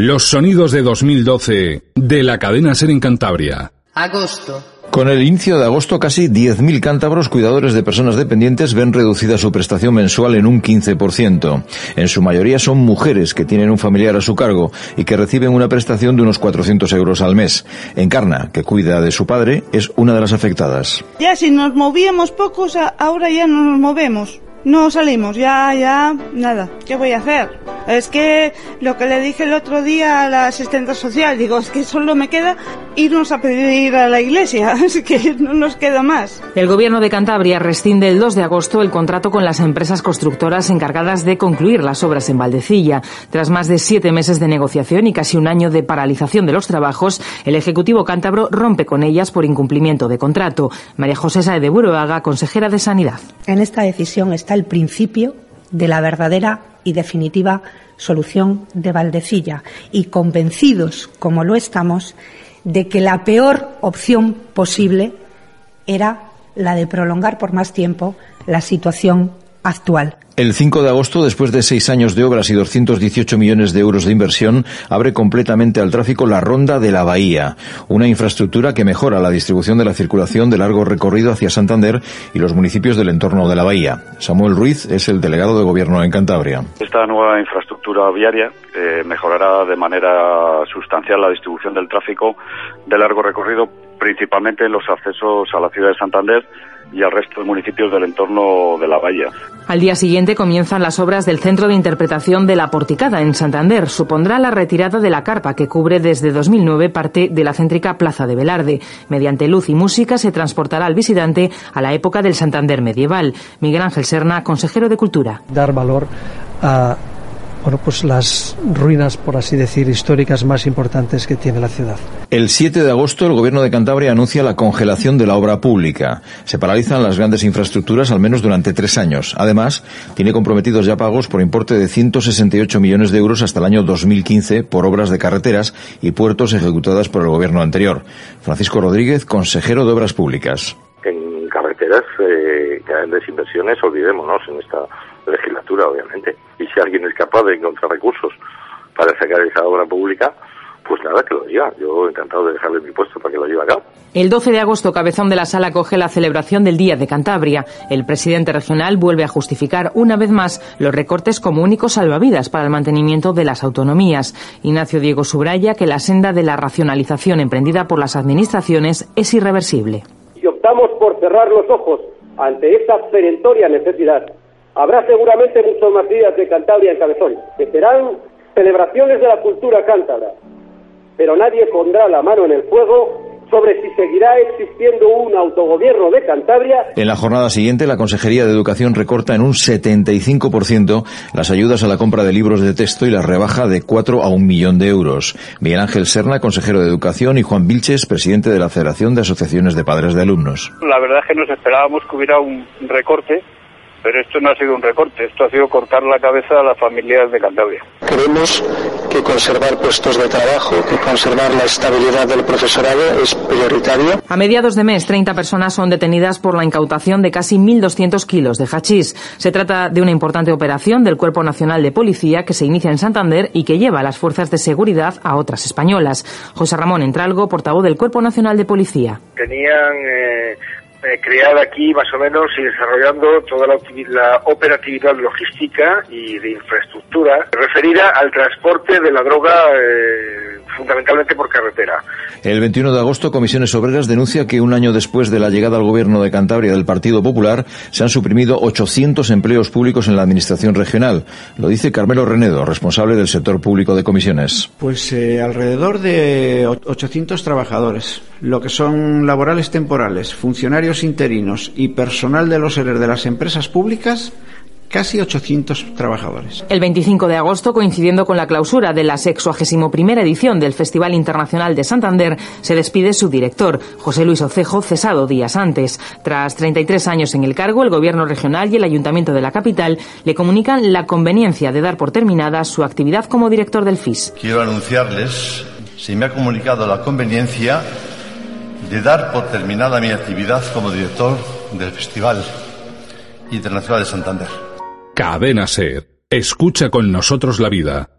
Los sonidos de 2012 de la cadena Ser en Cantabria. Agosto. Con el inicio de agosto, casi 10.000 cántabros cuidadores de personas dependientes ven reducida su prestación mensual en un 15%. En su mayoría son mujeres que tienen un familiar a su cargo y que reciben una prestación de unos 400 euros al mes. Encarna, que cuida de su padre, es una de las afectadas. Ya si nos movíamos pocos, ahora ya no nos movemos. No salimos, ya, ya, nada. ¿Qué voy a hacer? Es que lo que le dije el otro día a la asistente social, digo, es que solo me queda irnos a pedir a la iglesia, es que no nos queda más. El gobierno de Cantabria rescinde el 2 de agosto el contrato con las empresas constructoras encargadas de concluir las obras en Valdecilla. Tras más de siete meses de negociación y casi un año de paralización de los trabajos, el Ejecutivo cántabro rompe con ellas por incumplimiento de contrato. María José Sae de Buroaga, consejera de Sanidad. En esta decisión está el principio de la verdadera y definitiva solución de Valdecilla. Y convencidos, como lo estamos, de que la peor opción posible era la de prolongar por más tiempo la situación actual. El 5 de agosto, después de seis años de obras y 218 millones de euros de inversión, abre completamente al tráfico la Ronda de la Bahía, una infraestructura que mejora la distribución de la circulación de largo recorrido hacia Santander y los municipios del entorno de la bahía. Samuel Ruiz es el delegado de gobierno en Cantabria. Esta nueva infraestructura viaria eh, mejorará de manera sustancial la distribución del tráfico de largo recorrido, principalmente en los accesos a la ciudad de Santander y al resto de municipios del entorno de la bahía. Al día siguiente comienzan las obras del Centro de Interpretación de la Porticada en Santander. Supondrá la retirada de la carpa que cubre desde 2009 parte de la céntrica Plaza de Velarde. Mediante luz y música se transportará al visitante a la época del Santander medieval. Miguel Ángel Serna, consejero de Cultura. Dar valor a bueno, pues las ruinas, por así decir, históricas más importantes que tiene la ciudad. El 7 de agosto el Gobierno de Cantabria anuncia la congelación de la obra pública. Se paralizan las grandes infraestructuras al menos durante tres años. Además, tiene comprometidos ya pagos por importe de 168 millones de euros hasta el año 2015 por obras de carreteras y puertos ejecutadas por el Gobierno anterior. Francisco Rodríguez, consejero de Obras Públicas. En carreteras, eh, grandes inversiones, olvidémonos en esta legislatura, obviamente. Y si alguien es capaz de encontrar recursos para sacar esa obra pública, pues nada, que lo diga. Yo encantado de dejarle mi puesto para que lo lleve a cabo. El 12 de agosto, Cabezón de la Sala coge la celebración del Día de Cantabria. El presidente regional vuelve a justificar una vez más los recortes como únicos salvavidas para el mantenimiento de las autonomías. Ignacio Diego subraya que la senda de la racionalización emprendida por las administraciones es irreversible. Si optamos por cerrar los ojos ante esta perentoria necesidad, Habrá seguramente muchos más días de Cantabria en Cabezón, que serán celebraciones de la cultura cántabra, pero nadie pondrá la mano en el fuego sobre si seguirá existiendo un autogobierno de Cantabria. En la jornada siguiente, la Consejería de Educación recorta en un 75% las ayudas a la compra de libros de texto y las rebaja de 4 a un millón de euros. Miguel Ángel Serna, consejero de Educación, y Juan Vilches, presidente de la Federación de Asociaciones de Padres de Alumnos. La verdad es que nos esperábamos que hubiera un recorte pero esto no ha sido un recorte, esto ha sido cortar la cabeza a las familias de Cantabria. Creemos que conservar puestos de trabajo, que conservar la estabilidad del profesorado es prioritario. A mediados de mes, 30 personas son detenidas por la incautación de casi 1.200 kilos de hachís. Se trata de una importante operación del Cuerpo Nacional de Policía que se inicia en Santander y que lleva a las fuerzas de seguridad a otras españolas. José Ramón Entralgo, portavoz del Cuerpo Nacional de Policía. Tenían eh, eh, creada aquí más o menos y desarrollando toda la, la, operatividad logística y de infraestructura referida al transporte de la droga eh, fundamentalmente por carretera. El 21 de agosto, Comisiones Obreras denuncia que un año después de la llegada al gobierno de Cantabria del Partido Popular se han suprimido 800 empleos públicos en la Administración regional. Lo dice Carmelo Renedo, responsable del sector público de comisiones. Pues eh, alrededor de 800 trabajadores, lo que son laborales temporales, funcionarios interinos y personal de los seres de las empresas públicas casi 800 trabajadores. El 25 de agosto, coincidiendo con la clausura de la 61 edición del Festival Internacional de Santander, se despide su director, José Luis Ocejo, cesado días antes. Tras 33 años en el cargo, el Gobierno regional y el Ayuntamiento de la capital le comunican la conveniencia de dar por terminada su actividad como director del FIS. Quiero anunciarles, se me ha comunicado la conveniencia de dar por terminada mi actividad como director del Festival Internacional de Santander. Cadena Ser. Escucha con nosotros la vida.